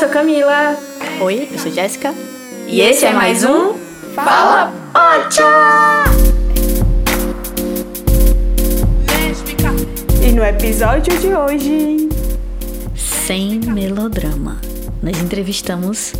sou Camila. Oi, eu sou Jéssica. E esse é mais um Fala Pocha! E no episódio de hoje, Sem melodrama, nós entrevistamos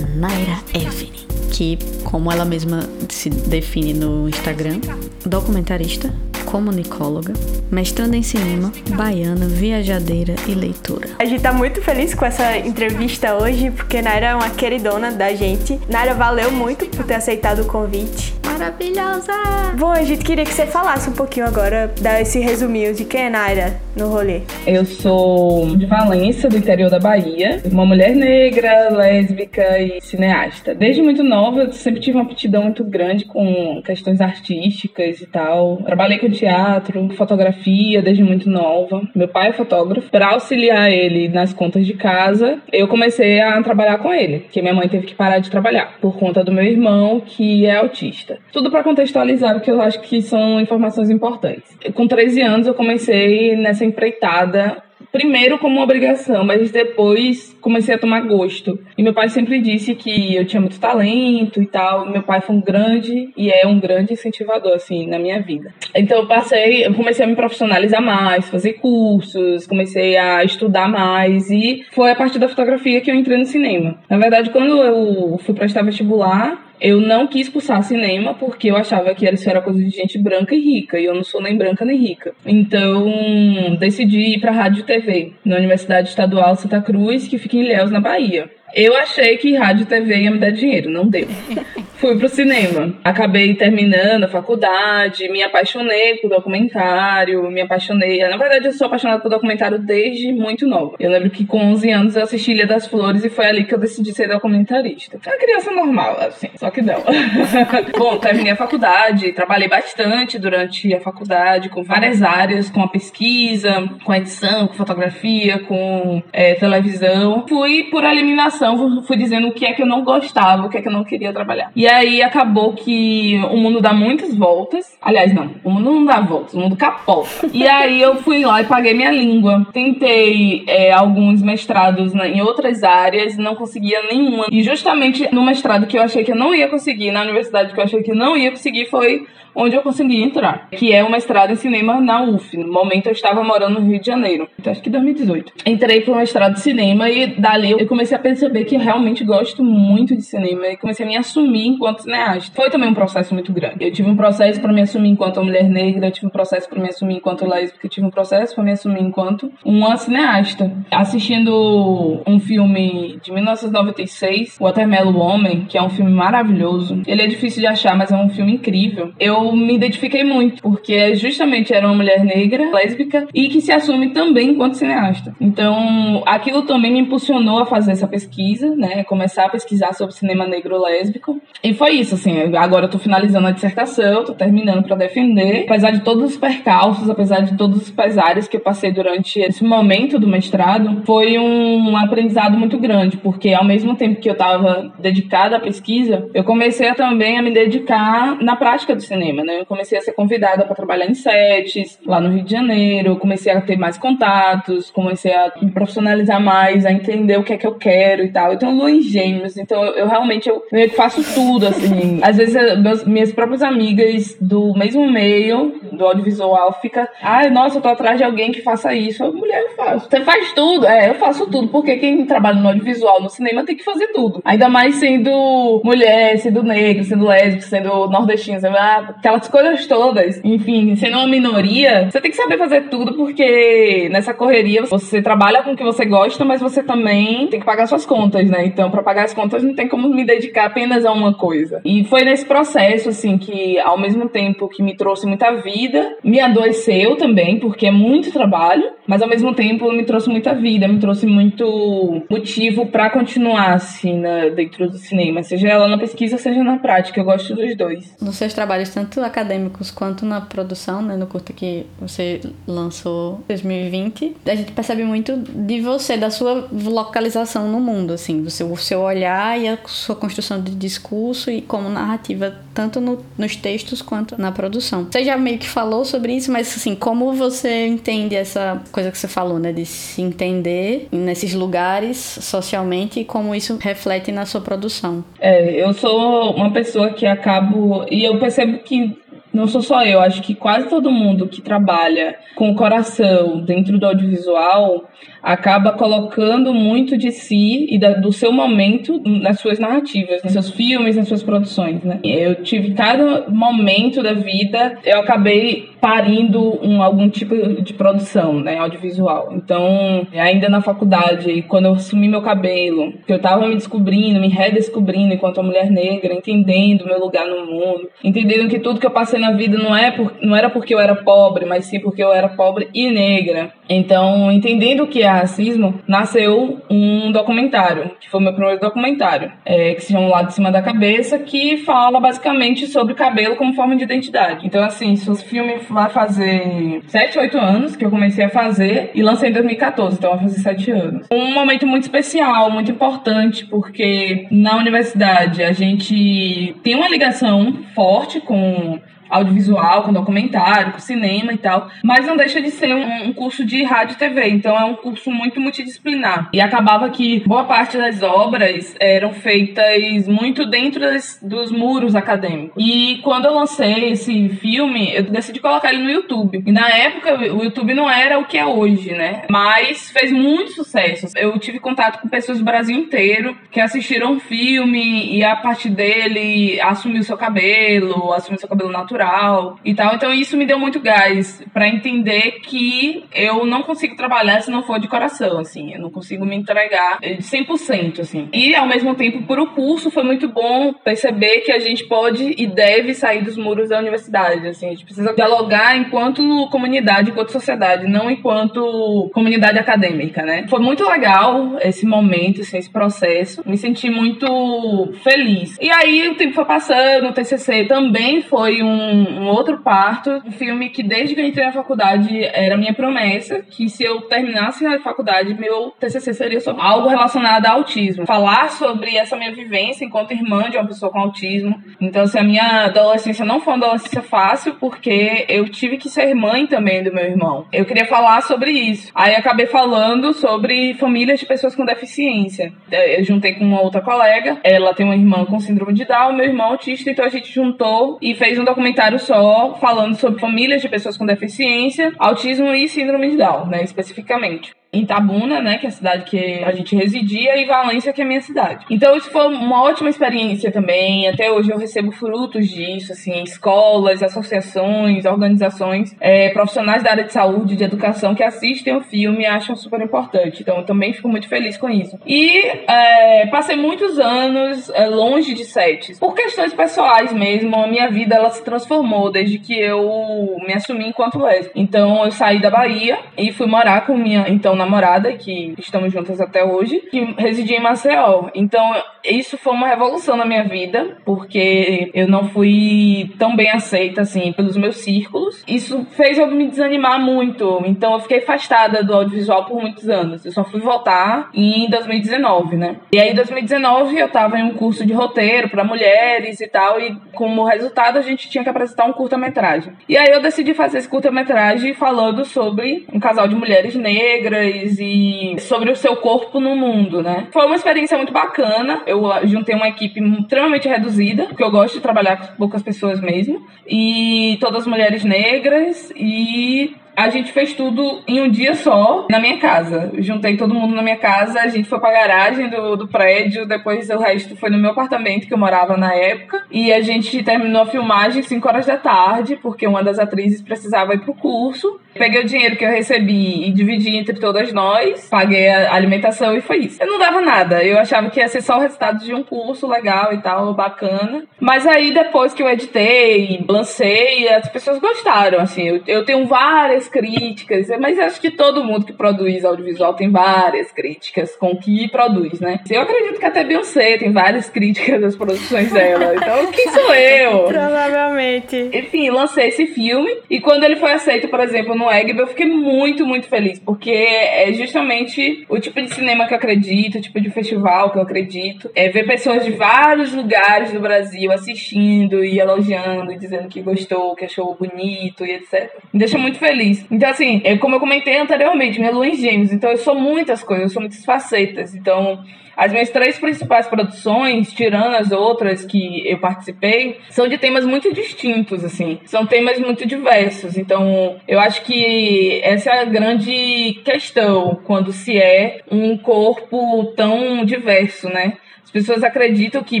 Naira Evelyn, que, como ela mesma se define no Instagram, documentarista, comunicóloga, mestranda em cinema, baiana, viajadeira e leitora. a gente tá muito feliz com essa entrevista hoje, porque Naira é uma queridona da gente. Naira, valeu muito por ter aceitado o convite. Maravilhosa! Bom, a gente queria que você falasse um pouquinho agora, dar esse resuminho de quem é Naira no rolê. Eu sou de Valência, do interior da Bahia, uma mulher negra, lésbica e cineasta. Desde muito nova, eu sempre tive uma aptidão muito grande com questões artísticas e tal. Trabalhei com teatro, fotografia desde muito nova. Meu pai é fotógrafo. Para auxiliar ele nas contas de casa, eu comecei a trabalhar com ele, porque minha mãe teve que parar de trabalhar por conta do meu irmão, que é autista. Tudo para contextualizar, porque eu acho que são informações importantes. Com 13 anos, eu comecei nessa empreitada primeiro como uma obrigação, mas depois comecei a tomar gosto. E meu pai sempre disse que eu tinha muito talento e tal. Meu pai foi um grande e é um grande incentivador assim na minha vida. Então eu passei, eu comecei a me profissionalizar mais, fazer cursos, comecei a estudar mais e foi a partir da fotografia que eu entrei no cinema. Na verdade, quando eu fui prestar vestibular, eu não quis cursar cinema porque eu achava que isso era coisa de gente branca e rica, e eu não sou nem branca nem rica. Então, decidi ir para rádio e TV, na Universidade Estadual Santa Cruz, que fica em Ilhéus, na Bahia. Eu achei que rádio e TV ia me dar dinheiro, não deu. Fui pro cinema. Acabei terminando a faculdade, me apaixonei por documentário, me apaixonei. Na verdade, eu sou apaixonada por documentário desde muito nova. Eu lembro que com 11 anos eu assisti Ilha das Flores e foi ali que eu decidi ser documentarista. Uma criança normal, assim, só que não. Bom, terminei a faculdade, trabalhei bastante durante a faculdade, com várias áreas, com a pesquisa, com a edição, com fotografia, com é, televisão. Fui por eliminação, fui dizendo o que é que eu não gostava, o que é que eu não queria trabalhar. E aí acabou que o mundo dá muitas voltas. Aliás, não, o mundo não dá voltas, o mundo capota. E aí eu fui lá e paguei minha língua. Tentei é, alguns mestrados em outras áreas, não conseguia nenhuma. E justamente no mestrado que eu achei que eu não ia conseguir, na universidade que eu achei que não ia conseguir, foi onde eu consegui entrar, que é o mestrado em cinema na UF. No momento eu estava morando no Rio de Janeiro, então acho que 2018. Entrei para o mestrado de cinema e dali eu comecei a perceber que realmente gosto muito de cinema e comecei a me assumir enquanto cineasta. Foi também um processo muito grande. Eu tive um processo para me assumir enquanto uma mulher negra, eu tive um processo para me assumir enquanto lésbica, eu tive um processo para me assumir enquanto uma cineasta. Assistindo um filme de 1996, Watermelon Woman, que é um filme maravilhoso. Ele é difícil de achar, mas é um filme incrível. Eu me identifiquei muito, porque justamente era uma mulher negra, lésbica, e que se assume também enquanto cineasta. Então, aquilo também me impulsionou a fazer essa pesquisa, né? Começar a pesquisar sobre cinema negro lésbico. E foi isso, assim. Agora eu tô finalizando a dissertação, tô terminando para defender. Apesar de todos os percalços, apesar de todos os pesares que eu passei durante esse momento do mestrado, foi um aprendizado muito grande, porque ao mesmo tempo que eu estava dedicada à pesquisa, eu comecei também a me dedicar na prática do cinema, né? Eu comecei a ser convidada para trabalhar em sets lá no Rio de Janeiro, comecei a ter mais contatos, comecei a me profissionalizar mais, a entender o que é que eu quero e tal. Eu tenho lua em gêmeos, então eu, realmente eu faço tudo, assim. Às vezes eh, meus, minhas próprias amigas do mesmo meio, do audiovisual, fica, ai, nossa, eu tô atrás de alguém que faça isso. Eu, mulher, eu faço. Você faz tudo? É, eu faço tudo, porque quem trabalha no audiovisual, no cinema, tem que fazer tudo. Ainda mais sendo mulher, sendo negro, sendo lésbico, sendo nordestino, sendo, ah, aquelas coisas todas. Enfim, sendo uma minoria, você tem que saber fazer tudo, porque nessa correria você trabalha com o que você gosta, mas você também tem que pagar suas contas, né? Então, pra pagar as contas, não tem como me dedicar apenas a uma coisa. E foi nesse processo, assim, que ao mesmo tempo que me trouxe muita vida, me adoeceu também, porque é muito trabalho, mas ao mesmo tempo me trouxe muita vida, me trouxe muito motivo pra continuar, assim, na- dentro do cinema, seja ela na pesquisa, seja na prática. Eu gosto dos dois. Nos seus trabalhos, tanto acadêmicos quanto na produção, né, no curta que você lançou em 2020, a gente percebe muito de você, da sua localização no mundo, assim, do seu, o seu olhar e a sua construção de discurso e como narrativa, tanto no- nos textos quanto na produção. Você já meio que falou sobre isso, mas assim, como você entende essa coisa que você falou, né? De se entender nesses lugares socialmente e como isso reflete na sua produção. É, eu sou uma pessoa que acabo. E eu percebo que não sou só eu, acho que quase todo mundo que trabalha com o coração dentro do audiovisual acaba colocando muito de si e da, do seu momento nas suas narrativas, nos seus filmes, nas suas produções, né? Eu tive cada momento da vida, eu acabei parindo um, algum tipo de produção, né, audiovisual. Então, ainda na faculdade, quando eu assumi meu cabelo, que eu tava me descobrindo, me redescobrindo enquanto mulher negra, entendendo meu lugar no mundo, entendendo que tudo que eu passei na vida não é por, não era porque eu era pobre, mas sim porque eu era pobre e negra. Então, entendendo o que é racismo, nasceu um documentário, que foi o meu primeiro documentário, é, que se chama Lado de Cima da Cabeça, que fala basicamente sobre cabelo como forma de identidade. Então, assim, se o filme vai fazer 7, 8 anos que eu comecei a fazer e lancei em 2014, então vai fazer 7 anos. Um momento muito especial, muito importante, porque na universidade a gente tem uma ligação forte com audiovisual, com documentário, com cinema e tal, mas não deixa de ser um, um, curso de rádio e TV, então é um curso muito multidisciplinar. E acabava que boa parte das obras eram feitas muito dentro das, dos muros acadêmicos. E quando eu lancei esse filme, eu decidi colocar ele no YouTube. E na época o YouTube não era o que é hoje, né? Mas fez muito sucesso. Eu tive contato com pessoas do Brasil inteiro que assistiram o filme e a partir dele assumiu seu cabelo, assumiu seu cabelo natural natural e tal. Então isso me deu muito gás para entender que eu não consigo trabalhar se não for de coração, assim. Eu não consigo me entregar de 100%, assim. E ao mesmo tempo, por o curso foi muito bom perceber que a gente pode e deve sair dos muros da universidade, assim. A gente precisa dialogar enquanto comunidade, enquanto sociedade, não enquanto comunidade acadêmica, né? Foi muito legal esse momento, assim, esse processo. Me senti muito feliz. E aí o tempo foi passando, o TCC também foi um um, outro parto, um filme que desde que eu entrei na faculdade era minha promessa, que se eu terminasse a faculdade, meu TCC seria sobre algo relacionado ao autismo. Falar sobre essa minha vivência enquanto irmã de uma pessoa com autismo. Então, assim, a minha adolescência não foi uma adolescência fácil, porque eu tive que ser mãe também do meu irmão. Eu queria falar sobre isso. Aí acabei falando sobre famílias de pessoas com deficiência. Eu juntei com uma outra colega, ela tem uma irmã com síndrome de Down, meu irmão autista, então a gente juntou e fez um documentário documentário só falando sobre famílias de pessoas com deficiência, autismo e síndrome de Down, né, especificamente em Itabuna, né, que é a cidade que a gente residia, e Valência, que é a minha cidade. Então isso foi uma ótima experiência também. Até hoje eu recebo frutos disso, assim, escolas, associações, organizações, é, profissionais da área de saúde, de educação que assistem o filme e acham super importante. Então eu também fico muito feliz com isso. E é, passei muitos anos é, longe de sets, por questões pessoais mesmo. A minha vida ela se transformou desde que eu me assumi enquanto lésbica. Então eu saí da Bahia e fui morar com minha então namorada, que estamos juntas até hoje, que residia em Maceió. Então, isso foi uma revolução na minha vida, porque eu não fui tão bem aceita, assim, pelos meus círculos. Isso fez eu me desanimar muito. Então, eu fiquei afastada do audiovisual por muitos anos. Eu só fui voltar em 2019, né? E aí, em 2019, eu tava em um curso de roteiro para mulheres e tal, e como resultado, a gente tinha que apresentar um curta-metragem. E aí, eu decidi fazer esse curta-metragem falando sobre um casal de mulheres negras e sobre o seu corpo no mundo, né? Foi uma experiência muito bacana. Eu juntei uma equipe extremamente reduzida, porque eu gosto de trabalhar com poucas pessoas mesmo, e todas mulheres negras e a gente fez tudo em um dia só, na minha casa. Juntei todo mundo na minha casa, a gente foi pra garagem do, do prédio, depois o resto foi no meu apartamento que eu morava na época. E a gente terminou a filmagem 5 horas da tarde, porque uma das atrizes precisava ir pro curso. Peguei o dinheiro que eu recebi e dividi entre todas nós, paguei a alimentação e foi isso. Eu não dava nada, eu achava que ia ser só o resultado de um curso legal e tal, bacana. Mas aí depois que eu editei, lancei, as pessoas gostaram, assim. Eu, eu tenho várias várias críticas, mas acho que todo mundo que produz audiovisual tem várias críticas com o que produz, né? Eu acredito que até Beyoncé tem várias críticas das produções dela. Então, quem sou eu? Provavelmente. Enfim, lancei esse filme e quando ele foi aceito, por exemplo, no Egg, eu fiquei muito, muito feliz, porque é justamente o tipo de cinema que eu acredito, o tipo de festival que eu acredito. É ver pessoas de vários lugares do Brasil assistindo e elogiando e dizendo que gostou, que achou bonito e etc. Me deixa muito feliz Então, assim, é como eu comentei anteriormente, minha lua em gêmeos. Então, eu sou muitas coisas, eu sou muitas facetas. Então, as minhas três principais produções, tirando as outras que eu participei, são de temas muito distintos, assim. São temas muito diversos. Então, eu acho que essa é a grande questão quando se é um corpo tão diverso, né? pessoas acreditam que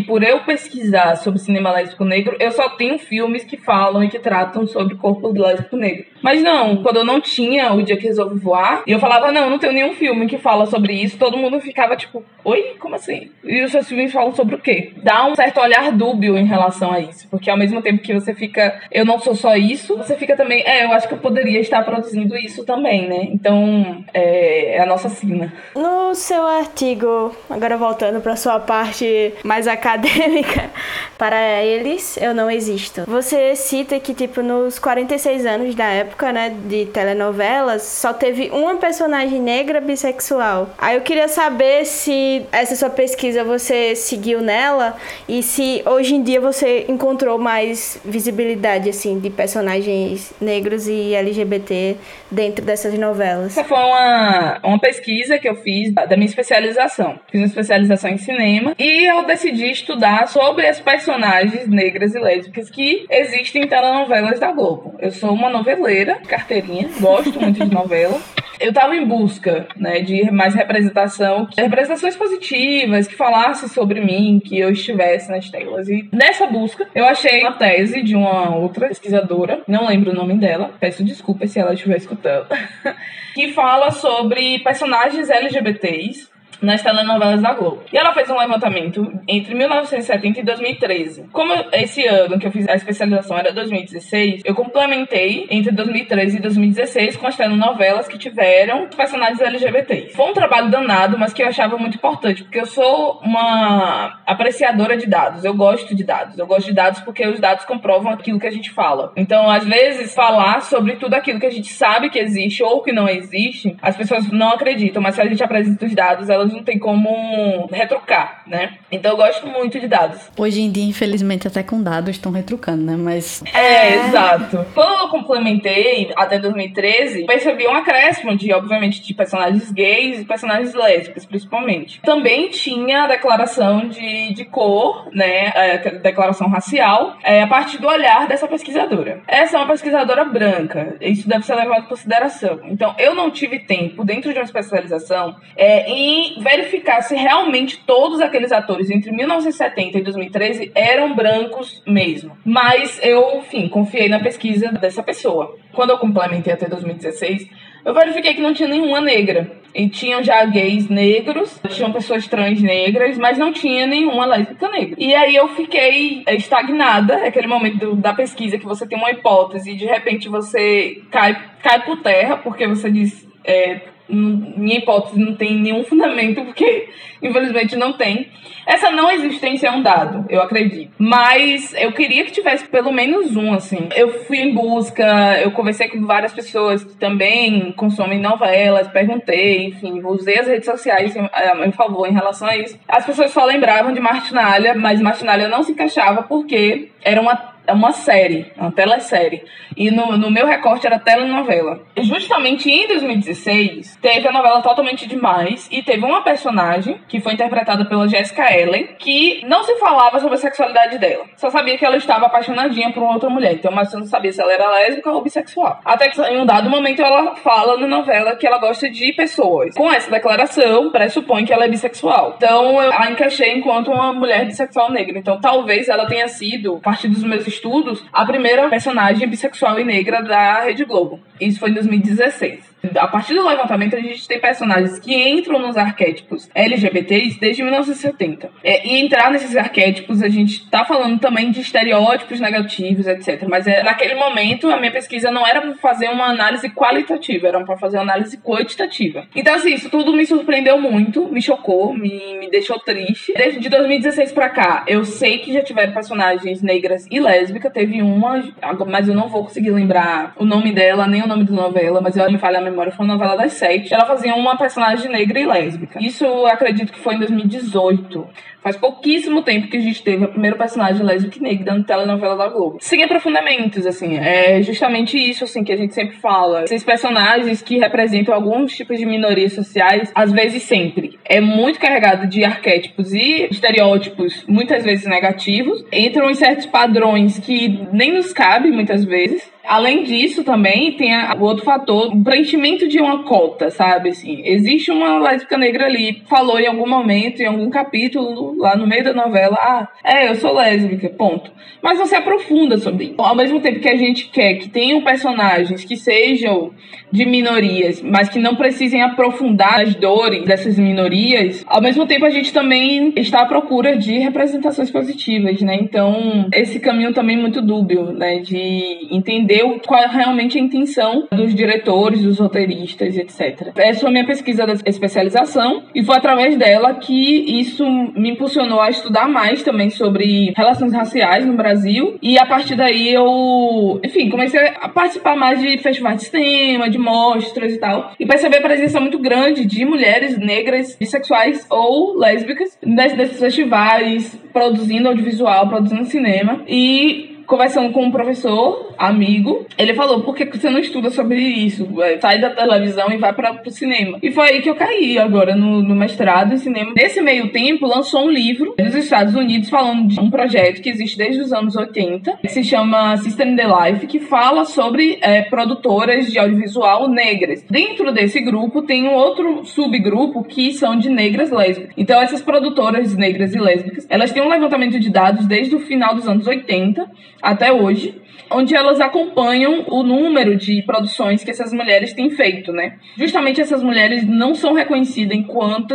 por eu pesquisar sobre cinema lésbico negro, eu só tenho filmes que falam e que tratam sobre corpo lésbico negro. Mas não, quando eu não tinha o dia que resolvi voar, eu falava, não, não tenho nenhum filme que fala sobre isso, todo mundo ficava tipo, oi, como assim? E os seus filmes falam sobre o quê? Dá um certo olhar dúbio em relação a isso, porque ao mesmo tempo que você fica, eu não sou só isso, você fica também, é, eu acho que eu poderia estar produzindo isso também, né? Então, é, é a nossa sina. No seu artigo, agora voltando para sua parte, parte mais acadêmica, para eles eu não existo. Você cita que, tipo, nos 46 anos da época, né, de telenovelas, só teve uma personagem negra bissexual. Aí eu queria saber se essa sua pesquisa você seguiu nela e se hoje em dia você encontrou mais visibilidade, assim, de personagens negros e LGBT dentro dessas novelas. Essa foi uma, uma pesquisa que eu fiz da minha especialização. Fiz uma especialização em cinema e eu decidi estudar sobre as personagens negras e lésbicas que existem em telenovelas da Globo. Eu sou uma noveleira, carteirinha, gosto muito de novela. Eu estava em busca né, de mais representação, representações positivas, que falassem sobre mim, que eu estivesse nas telas. E nessa busca, eu achei uma tese de uma outra pesquisadora, não lembro o nome dela, peço desculpas se ela estiver escutando, que fala sobre personagens LGBTs nas telenovelas da Globo. E ela fez um levantamento entre 1970 e 2013. Como esse ano que eu fiz a especialização era 2016, eu complementei entre 2013 e 2016 com as telenovelas que tiveram personagens LGBTs. Foi um trabalho danado, mas que eu achava muito importante, porque eu sou uma apreciadora de dados. Eu gosto de dados. Eu gosto de dados porque os dados comprovam aquilo que a gente fala. Então, às vezes, falar sobre tudo aquilo que a gente sabe que existe ou que não existe, as pessoas não acreditam, mas se a gente apresenta os dados, elas não tem como retrucar, né? Então eu gosto muito de dados. Hoje em dia, infelizmente, até com dados estão retrucando, né? Mas. É, exato. Quando eu complementei até 2013, percebi um acréscimo de, obviamente, de personagens gays e personagens lésbicas, principalmente. Também tinha a declaração de, de cor, né? A declaração racial, é, a partir do olhar dessa pesquisadora. Essa é uma pesquisadora branca. Isso deve ser levado em consideração. Então, eu não tive tempo, dentro de uma especialização, é, em verificar se realmente todos aqueles atores entre 1970 e 2013 eram brancos mesmo. Mas eu, enfim, confiei na pesquisa dessa pessoa. Quando eu complementei até 2016, eu verifiquei que não tinha nenhuma negra. E tinham já gays negros, tinham pessoas trans negras, mas não tinha nenhuma lésbica negra. E aí eu fiquei estagnada, é aquele momento do, da pesquisa que você tem uma hipótese e de repente você cai, cai por terra, porque você diz. É, minha hipótese não tem nenhum fundamento, porque infelizmente não tem. Essa não existência é um dado, eu acredito. Mas eu queria que tivesse pelo menos um, assim. Eu fui em busca, eu conversei com várias pessoas que também consomem novelas, perguntei, enfim, usei as redes sociais a meu favor em relação a isso. As pessoas só lembravam de Martinalha, mas Martinalha não se encaixava porque era uma uma série, uma telesérie. E no, no meu recorte era telenovela. E justamente em 2016, teve a novela Totalmente Demais e teve uma personagem que foi interpretada pela Jessica Ellen, que não se falava sobre a sexualidade dela. Só sabia que ela estava apaixonadinha por uma outra mulher. Então, mas você não sabia se ela era lésbica ou bissexual. Até que em um dado momento ela fala na novela que ela gosta de pessoas. Com essa declaração, pressupõe que ela é bissexual. Então, eu a encaixei enquanto uma mulher bissexual negra. Então, talvez ela tenha sido, a partir dos meus estudos, a primeira personagem bissexual e negra da Rede Globo. Isso foi em 2016. A partir do levantamento, a gente tem personagens que entram nos arquétipos LGBTs desde 1970. É, e entrar nesses arquétipos, a gente tá falando também de estereótipos negativos, etc. Mas é, naquele momento, a minha pesquisa não era para fazer uma análise qualitativa, era para fazer uma análise quantitativa. Então, assim, isso tudo me surpreendeu muito, me chocou, me, me deixou triste. Desde 2016 para cá, eu sei que já tiveram personagens negras e lésbicas. Teve uma, mas eu não vou conseguir lembrar o nome dela, nem o nome da novela, mas ela me falha a foi uma novela das sete. Ela fazia uma personagem negra e lésbica. Isso acredito que foi em 2018. Faz pouquíssimo tempo que a gente teve a primeira personagem lésbica e negra na telenovela da Globo. Sem aprofundamentos, assim, é justamente isso, assim, que a gente sempre fala. Esses personagens que representam alguns tipos de minorias sociais, às vezes sempre, é muito carregado de arquétipos e estereótipos, muitas vezes negativos, entram em certos padrões que nem nos cabe, muitas vezes, Além disso, também tem o outro fator, o preenchimento de uma cota, sabe? Assim, existe uma lésbica negra ali, falou em algum momento, em algum capítulo, lá no meio da novela, ah, é, eu sou lésbica, ponto. Mas se aprofunda sobre isso. Ao mesmo tempo que a gente quer que tenham personagens que sejam de minorias, mas que não precisem aprofundar as dores dessas minorias, ao mesmo tempo a gente também está à procura de representações positivas, né? Então, esse caminho também é muito dúbio, né? De entender qual é realmente a intenção dos diretores, dos roteiristas, etc. Essa foi a minha pesquisa da especialização e foi através dela que isso me impulsionou a estudar mais também sobre relações raciais no Brasil. E a partir daí eu, enfim, comecei a participar mais de festivais de cinema, de mostras e tal, e perceber a presença muito grande de mulheres negras, bissexuais ou lésbicas nesses festivais, produzindo audiovisual, produzindo cinema. E conversando com um professor, amigo, ele falou: por que você não estuda sobre isso? Sai da televisão e vai para o cinema. E foi aí que eu caí agora no, no, mestrado em cinema. Nesse meio tempo, lançou um livro dos Estados Unidos falando de um projeto que existe desde os anos 80, que se chama System the Life, que fala sobre é, produtoras de audiovisual negras. Dentro desse grupo tem um outro subgrupo que são de negras lésbicas. Então, essas produtoras negras e lésbicas, elas têm um levantamento de dados desde o final dos anos 80 até hoje, onde elas acompanham o número de produções que essas mulheres têm feito, né? Justamente essas mulheres não são reconhecidas enquanto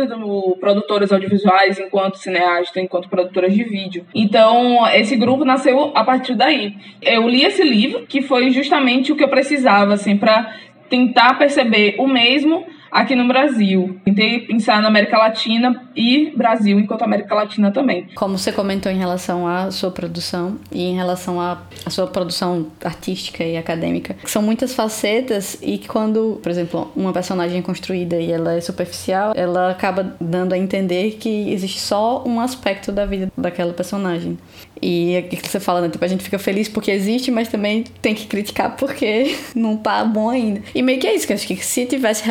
produtoras audiovisuais, enquanto cineastas, enquanto produtoras de vídeo. Então, esse grupo nasceu a partir daí. Eu li esse livro, que foi justamente o que eu precisava, assim, para tentar perceber o mesmo aqui no Brasil. Tentei pensar na América Latina e Brasil enquanto América Latina também. Como você comentou em relação à sua produção e em relação à, sua produção artística e acadêmica, são muitas facetas e que quando, por exemplo, uma personagem é construída e ela é superficial, ela acaba dando a entender que existe só um aspecto da vida daquela personagem. E é o que você fala, né? Tipo, a gente fica feliz porque existe, mas também tem que criticar porque não tá bom ainda. E meio que é isso, que acho que se tivesse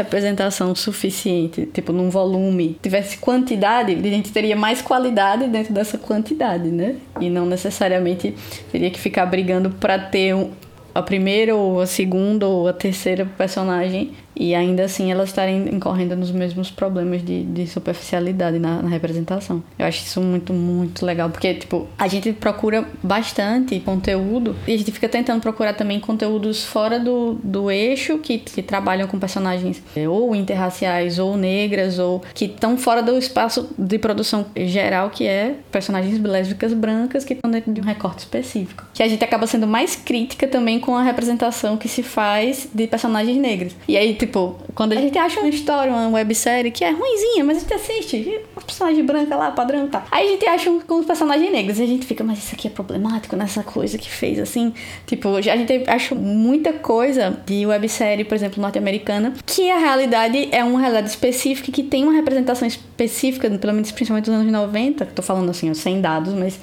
suficiente, tipo, num volume, tivesse quantidade, a gente teria mais qualidade dentro dessa quantidade, né? E não necessariamente teria que ficar brigando para ter um, a primeira ou a segunda ou a terceira personagem e ainda assim elas estarem incorrendo nos mesmos problemas de, de superficialidade na, na, representação. Eu acho isso muito, muito legal, porque, tipo, a gente procura bastante conteúdo e a gente fica tentando procurar também conteúdos fora do, do eixo que, que trabalham com personagens é, ou interraciais ou negras ou que estão fora do espaço de produção geral, que é personagens lésbicas brancas que estão dentro de um recorte específico. Que a gente acaba sendo mais crítica também com a representação que se faz de personagens negras. E aí, tipo, Tipo, quando a gente acha uma história, uma websérie que é ruimzinha, mas a gente assiste, uma personagem branca lá, padrão tá. Aí a gente acha um, com os personagens negros e a gente fica, mas isso aqui é problemático nessa coisa que fez assim. Tipo, a gente acha muita coisa de websérie, por exemplo, norte-americana, que a realidade é uma realidade específica que tem uma representação específica, pelo menos principalmente dos anos 90, tô falando assim, ó, sem dados, mas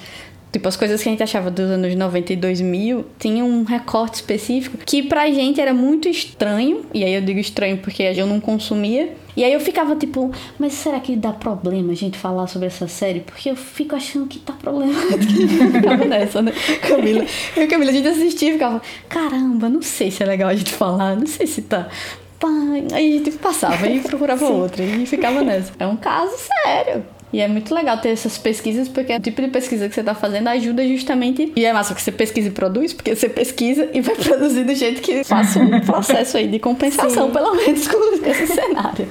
Tipo, as coisas que a gente achava dos anos 90 e 2000 tinham um recorte específico que pra gente era muito estranho. E aí eu digo estranho porque eu não consumia. E aí eu ficava tipo, mas será que dá problema a gente falar sobre essa série? Porque eu fico achando que tá problema. ficava nessa, né, Camila? Eu Camila, a gente assistia e ficava, caramba, não sei se é legal a gente falar, não sei se tá. Aí a gente passava e procurava outra e ficava nessa. É um caso sério. E é muito legal ter essas pesquisas, porque o tipo de pesquisa que você está fazendo ajuda justamente. E é massa que você pesquisa e produz, porque você pesquisa e vai produzir do jeito que faça um processo aí de compensação, Sim. pelo menos com esse cenário.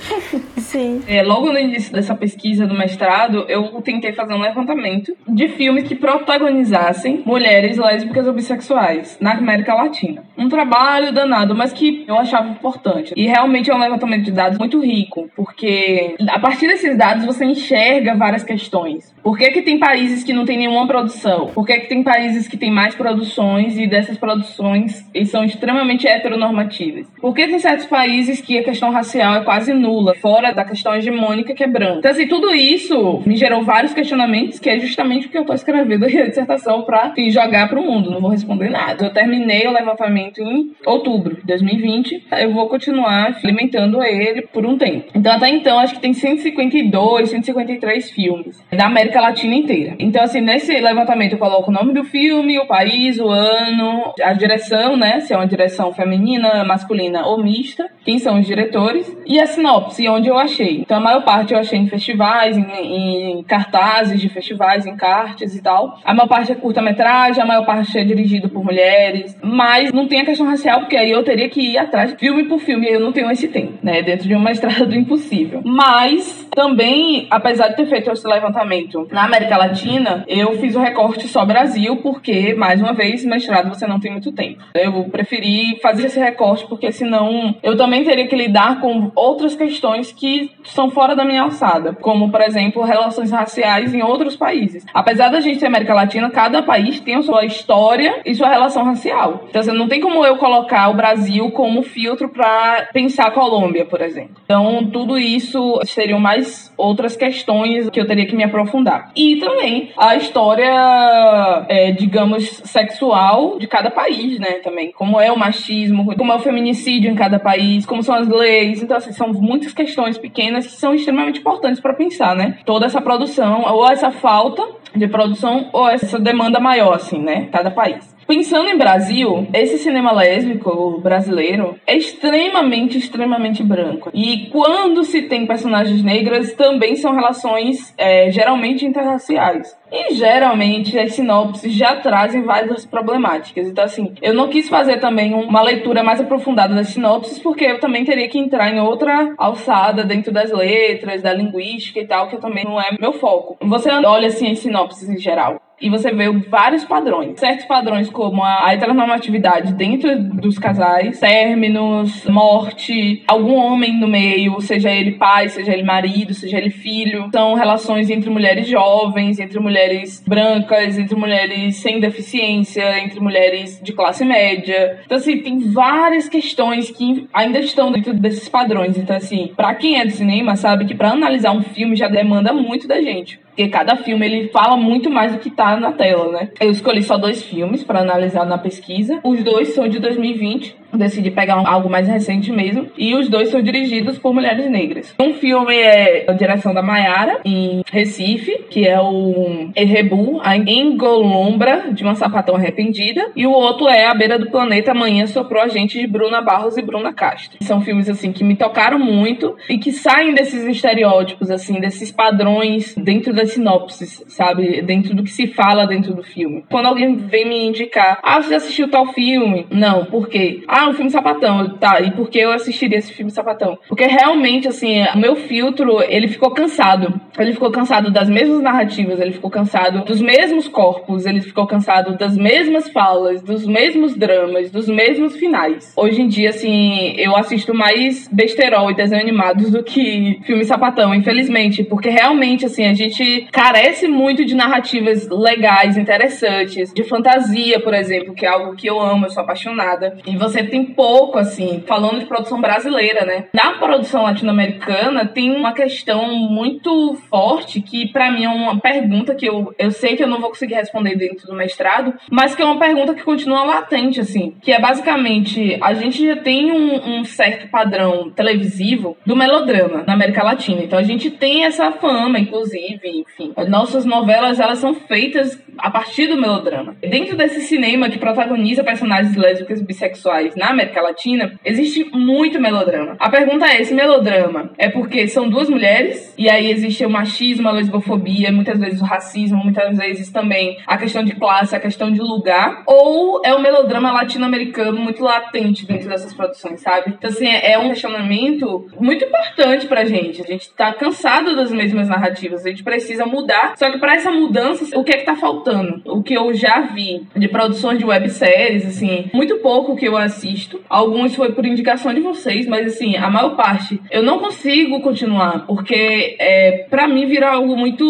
Sim. É, logo no início dessa pesquisa do mestrado, eu tentei fazer um levantamento de filmes que protagonizassem mulheres lésbicas ou bissexuais na América Latina. Um trabalho danado, mas que eu achava importante. E realmente é um levantamento de dados muito rico, porque a partir desses dados você enxerga várias questões. Por que, que tem países que não tem nenhuma produção? Por que, que tem países que tem mais produções e dessas produções e são extremamente heteronormativas? Por que tem certos países que a questão racial é quase nula, fora da questão hegemônica que é branca? Então, assim, tudo isso me gerou vários questionamentos, que é justamente o que eu tô escrevendo a dissertação pra enfim, jogar pro mundo. Não vou responder nada. Eu terminei o levantamento em outubro de 2020. Eu vou continuar alimentando ele por um tempo. Então, até então, acho que tem 152, 153 filmes da América Latina inteira. Então, assim, nesse levantamento eu coloco o nome do filme, o país, o ano, a direção, né? Se é uma direção feminina, masculina ou mista, quem são os diretores, e a sinopse, onde eu achei. Então, a maior parte eu achei em festivais, em, em cartazes de festivais, em cartes e tal. A maior parte é curta-metragem, a maior parte é dirigido por mulheres, mas não tem a questão racial, porque aí eu teria que ir atrás, filme por filme, eu não tenho esse tempo, né? Dentro de uma estrada do impossível. Mas, também, apesar de ter feito esse levantamento na América Latina, eu fiz o recorte só Brasil, porque, mais uma vez, mestrado você não tem muito tempo. Eu preferi fazer esse recorte, porque senão eu também teria que lidar com outras questões que são fora da minha alçada, como, por exemplo, relações raciais em outros países. Apesar da gente ser América Latina, cada país tem a sua história e sua relação racial. Então, assim, não tem como eu colocar o Brasil como filtro para pensar a Colômbia, por exemplo. Então, tudo isso seriam mais outras questões que eu teria que me aprofundar. E também a história, é, digamos, sexual de cada país, né? Também. Como é o machismo, como é o feminicídio em cada país, como são as leis. Então, assim, são muitas questões pequenas que são extremamente importantes para pensar, né? Toda essa produção, ou essa falta de produção, ou essa demanda maior, assim, né? Cada país. Pensando em Brasil, esse cinema lésbico brasileiro é extremamente, extremamente branco. E quando se tem personagens negras, também são relações é, geralmente interraciais. E geralmente as sinopses já trazem várias problemáticas. Então, assim, eu não quis fazer também uma leitura mais aprofundada das sinopses, porque eu também teria que entrar em outra alçada dentro das letras, da linguística e tal, que também não é meu foco. Você olha assim as sinopses em geral e você vê vários padrões. Certos padrões como a heteronormatividade dentro dos casais, términos, morte, algum homem no meio, seja ele pai, seja ele marido, seja ele filho. São relações entre mulheres jovens, entre mulheres brancas, entre mulheres sem deficiência, entre mulheres de classe média. Então, assim, tem várias questões que ainda estão dentro desses padrões. Então, assim, para quem é do cinema, sabe que para analisar um filme já demanda muito da gente. Porque cada filme ele fala muito mais do que tá na tela, né? Eu escolhi só dois filmes para analisar na pesquisa. Os dois são de 2020 decidi pegar algo mais recente mesmo. E os dois são dirigidos por mulheres negras. Um filme é a direção da Maiara, em Recife, que é o Errebu, a Engolombra, de uma sapatão arrependida. E o outro é A Beira do Planeta, Amanhã Soprou a Gente, de Bruna Barros e Bruna Castro. São filmes, assim, que me tocaram muito e que saem desses estereótipos, assim, desses padrões dentro das sinopses, sabe? Dentro do que se fala dentro do filme. Quando alguém vem me indicar, ah, você assistiu tal filme? Não, por quê? Ah, ah, um filme sapatão. Tá, e por que eu assistiria esse filme sapatão? Porque realmente, assim, o meu filtro, ele ficou cansado. Ele ficou cansado das mesmas narrativas, ele ficou cansado dos mesmos corpos, ele ficou cansado das mesmas falas, dos mesmos dramas, dos mesmos finais. Hoje em dia, assim, eu assisto mais besterol e desenho animados do que filme sapatão, infelizmente, porque realmente, assim, a gente carece muito de narrativas legais, interessantes, de fantasia, por exemplo, que é algo que eu amo, eu sou apaixonada. E você tem pouco, assim, falando de produção brasileira, né? Na produção latino-americana tem uma questão muito forte que, para mim, é uma pergunta que eu, eu sei que eu não vou conseguir responder dentro do mestrado, mas que é uma pergunta que continua latente, assim, que é basicamente a gente já tem um, um certo padrão televisivo do melodrama na América Latina. Então a gente tem essa fama, inclusive, enfim. Nossas novelas, elas são feitas a partir do melodrama. Dentro desse cinema que protagoniza personagens lésbicas e na América Latina, existe muito melodrama. A pergunta é: esse melodrama é porque são duas mulheres e aí existe o machismo, a lesbofobia, muitas vezes o racismo, muitas vezes também a questão de classe, a questão de lugar, ou é o melodrama latino-americano muito latente dentro dessas produções, sabe? Então, assim, é um questionamento muito importante pra gente. A gente tá cansado das mesmas narrativas, a gente precisa mudar. Só que para essa mudança, o que é que tá faltando? O que eu já vi de produções de webséries, assim, muito pouco que eu assisto assisto. Alguns foi por indicação de vocês, mas assim, a maior parte eu não consigo continuar, porque é, para mim vira algo muito.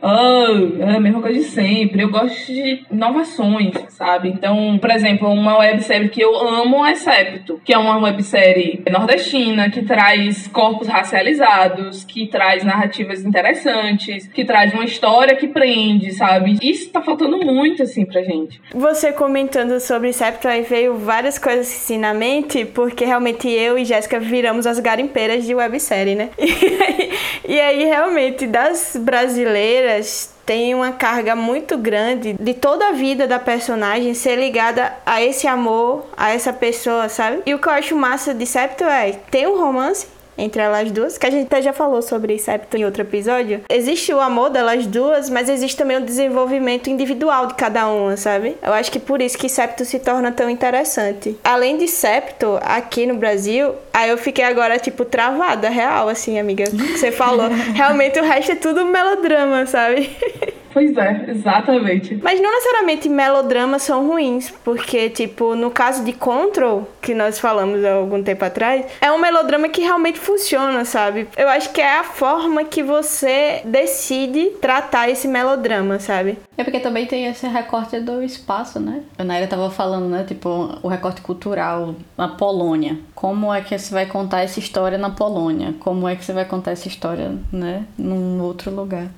Oh, é a mesma coisa de sempre. Eu gosto de inovações, sabe? Então, por exemplo, uma websérie que eu amo é Septo, que é uma websérie nordestina que traz corpos racializados, que traz narrativas interessantes, que traz uma história que prende, sabe? Isso tá faltando muito, assim, pra gente. Você comentando sobre Septo, aí veio várias coisas assim na mente, porque realmente eu e Jéssica viramos as garimpeiras de websérie, né? E aí, e aí, realmente, das brasileiras, tem uma carga muito grande de toda a vida da personagem ser ligada a esse amor, a essa pessoa, sabe? E o que eu acho massa de Septo é, tem um romance, entre elas duas, que a gente até já falou sobre Septo em outro episódio. Existe o amor delas duas, mas existe também o desenvolvimento individual de cada uma, sabe? Eu acho que por isso que Septo se torna tão interessante. Além de Septo, aqui no Brasil, aí eu fiquei agora, tipo, travada, real, assim, amiga, você falou. Realmente o resto é tudo melodrama, sabe? Pois é, exatamente. Mas não necessariamente melodramas são ruins, porque, tipo, no caso de Control, que nós falamos há algum tempo atrás, é um melodrama que realmente funciona, sabe? Eu acho que é a forma que você decide tratar esse melodrama, sabe? É porque também tem esse recorte do espaço, né? A Naira tava falando, né? Tipo, o recorte cultural na Polônia. Como é que você vai contar essa história na Polônia? Como é que você vai contar essa história, né? Num outro lugar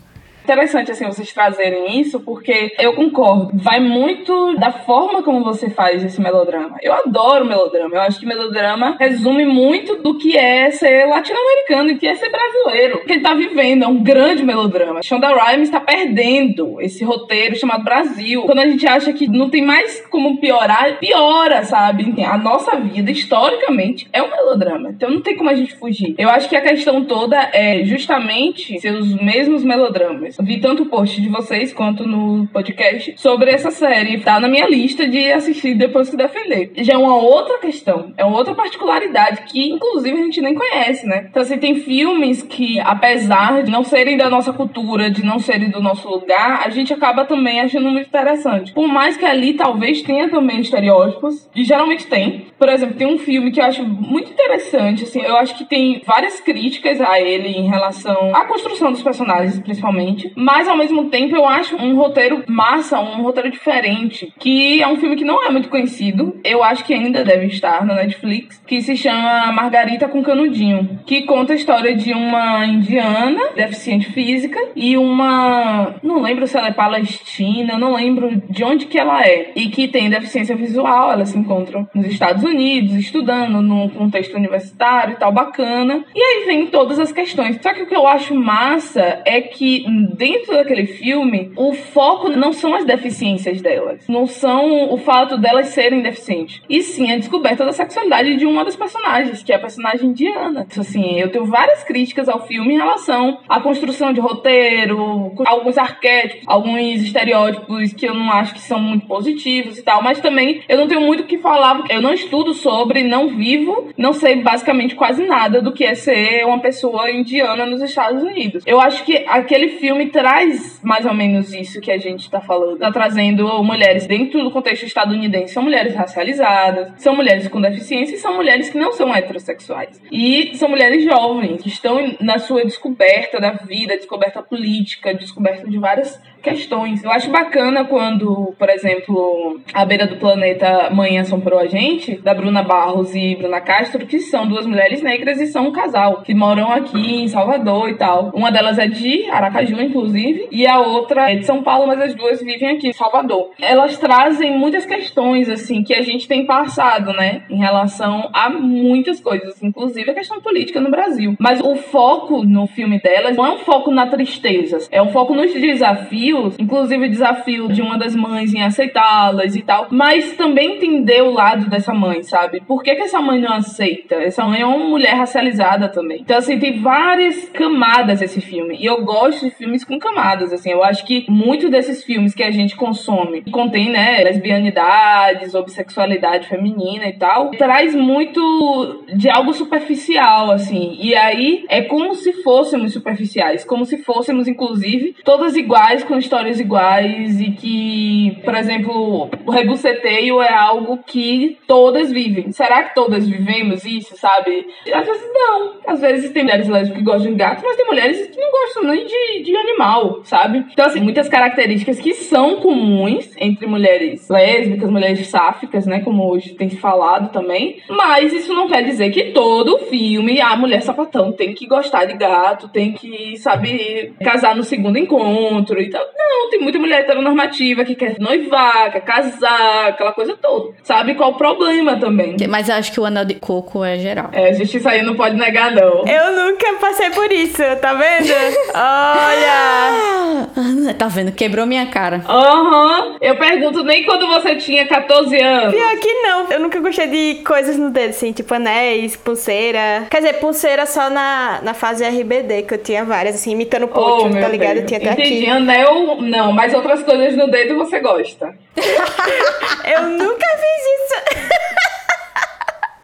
interessante assim vocês trazerem isso, porque eu concordo. Vai muito da forma como você faz esse melodrama. Eu adoro melodrama. Eu acho que melodrama resume muito do que é ser latino-americano e que é ser brasileiro. O que ele tá vivendo é um grande melodrama. Shonda Rhimes está perdendo esse roteiro chamado Brasil. Quando a gente acha que não tem mais como piorar, piora, sabe? A nossa vida, historicamente, é um melodrama. Então não tem como a gente fugir. Eu acho que a questão toda é justamente ser os mesmos melodramas. Vi tanto post de vocês quanto no podcast sobre essa série. Tá na minha lista de assistir depois que defender. Já é uma outra questão, é uma outra particularidade que, inclusive, a gente nem conhece, né? Então, assim, tem filmes que, apesar de não serem da nossa cultura, de não serem do nosso lugar, a gente acaba também achando muito interessante. Por mais que ali talvez tenha também estereótipos, e geralmente tem. Por exemplo, tem um filme que eu acho muito interessante, assim, eu acho que tem várias críticas a ele em relação à construção dos personagens, principalmente mas ao mesmo tempo eu acho um roteiro massa, um roteiro diferente, que é um filme que não é muito conhecido, eu acho que ainda deve estar na Netflix, que se chama Margarita com Canudinho, que conta a história de uma indiana deficiente física e uma, não lembro se ela é palestina, não lembro de onde que ela é, e que tem deficiência visual, elas se encontram nos Estados Unidos, estudando num contexto universitário e tal, bacana. E aí vem todas as questões. Só que o que eu acho massa é que dentro daquele filme, o foco não são as deficiências delas, não são o fato delas serem deficientes, e sim a descoberta da sexualidade de uma das personagens, que é a personagem Diana. Então, assim, eu tenho várias críticas ao filme em relação à construção de roteiro, alguns arquétipos, alguns estereótipos que eu não acho que são muito positivos e tal, mas também eu não tenho muito o que falar, eu não estudo sobre, não vivo, não sei basicamente quase nada do que é ser uma pessoa indiana nos Estados Unidos. Eu acho que aquele filme filme traz mais ou menos isso que a gente está falando. Tá trazendo mulheres dentro do contexto estadunidense, são mulheres racializadas, são mulheres com deficiência e são mulheres que não são heterossexuais. E são mulheres jovens, que estão na sua descoberta da vida, descoberta política, descoberta de várias questões. Eu acho bacana quando, por exemplo, A Beira do Planeta Mãe Assombrou a Gente, da Bruna Barros e Bruna Castro, que são duas mulheres negras e são um casal, que moram aqui em Salvador e tal. Uma delas é de Aracaju, inclusive, e a outra é de São Paulo, mas as duas vivem aqui em Salvador. Elas trazem muitas questões, assim, que a gente tem passado, né, em relação a muitas coisas, inclusive a questão política no Brasil. Mas o foco no filme delas não é um foco na tristeza, é um foco nos desafios inclusive o desafio de uma das mães em aceitá-las e tal, mas também entender o lado dessa mãe, sabe? Por que, que essa mãe não aceita? Essa mãe é uma mulher racializada também. Então, assim, tem várias camadas esse filme. E eu gosto de filmes com camadas, assim. Eu acho que muitos desses filmes que a gente consome contém, né, lesbianidades, homossexualidade feminina e tal, traz muito de algo superficial, assim. E aí é como se fôssemos superficiais, como se fôssemos, inclusive, todas iguais, com histórias iguais e que, por exemplo, o rebuceteio é algo que todas vivem. Será que todas vivemos isso, sabe? Às vezes não. Às vezes tem mulheres lésbicas que gostam de gato, mas tem mulheres que não gostam nem de, de animal, sabe? Então, assim, muitas características que são comuns entre mulheres lésbicas, mulheres sáficas, né? Como hoje tem se falado também. Mas isso não quer dizer que todo filme a mulher sapatão tem que gostar de gato, tem que, sabe, casar no segundo encontro e tal. Não, tem muita mulher heteronormativa que quer noivar, quer casar, aquela coisa toda. Sabe qual o problema também? Mas eu acho que o anel de coco é geral. É, a gente isso aí não pode negar, não. Eu nunca passei por isso, tá vendo? Olha! Tá vendo? Quebrou minha cara. Aham. Uhum. Eu pergunto nem quando você tinha 14 anos. Pior que não. Eu nunca gostei de coisas no dedo, assim, tipo anéis, pulseira. Quer dizer, pulseira só na, na fase RBD, que eu tinha várias, assim, imitando Pokémon, oh, tá ligado? Eu tinha até Entendi. aqui. Anel, não, mas outras coisas no dedo você gosta. eu nunca fiz isso.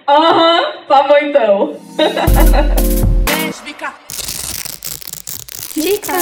Aham, uhum, tá bom então. Dica.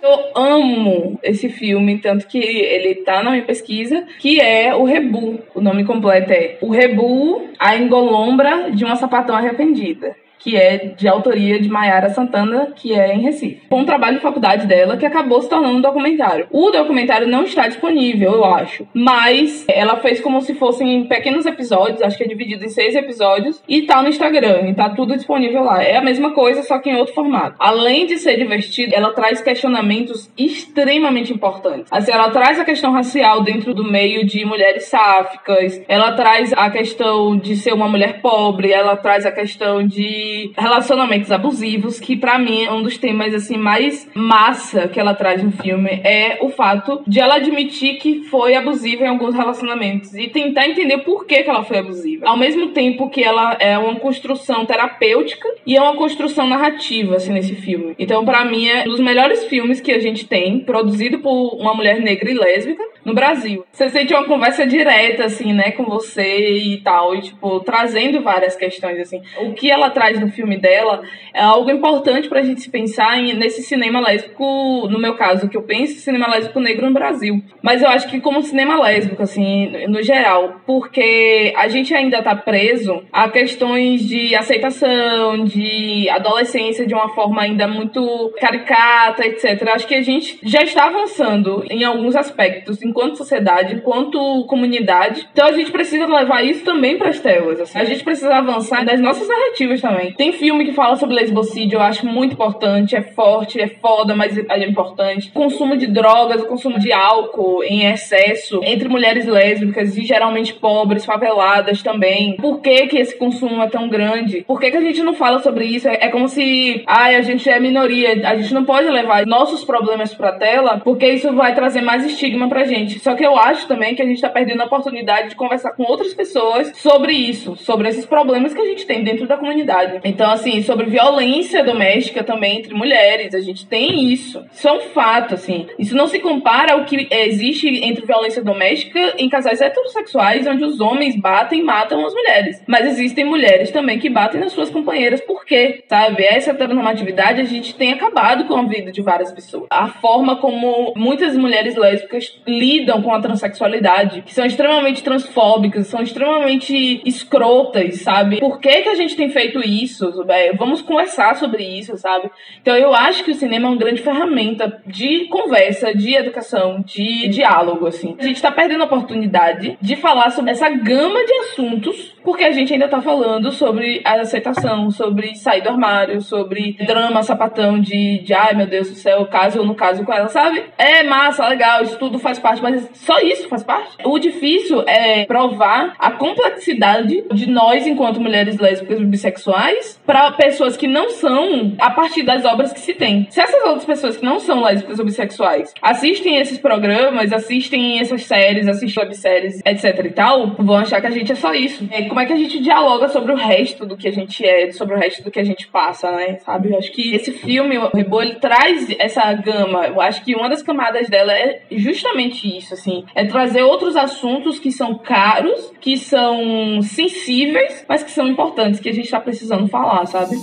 Eu amo esse filme, tanto que ele tá na minha pesquisa, que é o Rebu. O nome completo é O Rebu, a engolombra de uma sapatão arrependida que é de autoria de Maiara Santana, que é em Recife. Foi um trabalho de faculdade dela que acabou se tornando um documentário. O documentário não está disponível, eu acho, mas ela fez como se fossem pequenos episódios, acho que é dividido em seis episódios, e tá no Instagram, e tá tudo disponível lá. É a mesma coisa, só que em outro formato. Além de ser divertido, ela traz questionamentos extremamente importantes. Assim, ela traz a questão racial dentro do meio de mulheres sáficas, ela traz a questão de ser uma mulher pobre, ela traz a questão de relacionamentos abusivos, que para mim é um dos temas assim mais massa que ela traz no filme, é o fato de ela admitir que foi abusiva em alguns relacionamentos e tentar entender por que, que ela foi abusiva. Ao mesmo tempo que ela é uma construção terapêutica e é uma construção narrativa assim nesse filme. Então, para mim é um dos melhores filmes que a gente tem, produzido por uma mulher negra e lésbica no Brasil. Você sente uma conversa direta assim, né, com você e tal, e tipo, trazendo várias questões assim. O que ela traz no filme dela é algo importante pra gente pensar em, nesse cinema lésbico, no meu caso, que eu penso, cinema lésbico negro no Brasil. Mas eu acho que como cinema lésbico, assim, no geral, porque a gente ainda tá preso a questões de aceitação, de adolescência de uma forma ainda muito caricata, etc. Acho que a gente já está avançando em alguns aspectos, enquanto sociedade, enquanto comunidade. Então a gente precisa levar isso também para as telas. Assim. A gente precisa avançar nas nossas narrativas também. Tem filme que fala sobre lesbocídio, eu acho muito importante, é forte, é foda, mas é importante. O consumo de drogas, o consumo de álcool em excesso entre mulheres lésbicas e geralmente pobres, faveladas também. Por que que esse consumo é tão grande? Por que que a gente não fala sobre isso? É, como se, ai, a gente é minoria, a gente não pode levar nossos problemas pra tela, porque isso vai trazer mais estigma pra gente. Só que eu acho também que a gente tá perdendo a oportunidade de conversar com outras pessoas sobre isso, sobre esses problemas que a gente tem dentro da comunidade. Então, assim, sobre violência doméstica também entre mulheres, a gente tem isso. Isso é um fato, assim. Isso não se compara ao que existe entre violência doméstica em casais heterossexuais, onde os homens batem e matam as mulheres. Mas existem mulheres também que batem nas suas companheiras. Por quê? Sabe? Essa heteronormatividade a gente tem acabado com a vida de várias pessoas. A forma como muitas mulheres lésbicas lidam com a transexualidade, que são extremamente transfóbicas, são extremamente escrotas, sabe? Por que, que a gente tem feito isso? vamos conversar sobre isso, sabe? Então eu acho que o cinema é uma grande ferramenta de conversa, de educação, de diálogo, assim. A gente tá perdendo a oportunidade de falar sobre essa gama de assuntos, porque a gente ainda tá falando sobre a aceitação, sobre sair do armário, sobre drama, sapatão de, de ai meu Deus do céu, caso ou no caso com ela, sabe? É massa, legal, isso tudo faz parte, mas só isso faz parte. O difícil é provar a complexidade de nós, enquanto mulheres lésbicas e bissexuais, para pessoas que não são a partir das obras que se tem. Se essas outras pessoas que não são lésbicas ou bissexuais assistem esses programas, assistem essas séries, assistem webséries, etc e tal, vão achar que a gente é só isso. É, como é que a gente dialoga sobre o resto do que a gente é, sobre o resto do que a gente passa, né? Sabe? Eu acho que esse filme, o Rebo, ele traz essa gama. Eu acho que uma das camadas dela é justamente isso, assim. É trazer outros assuntos que são caros, que são sensíveis, mas que são importantes, que a gente tá precisando falar, sabe?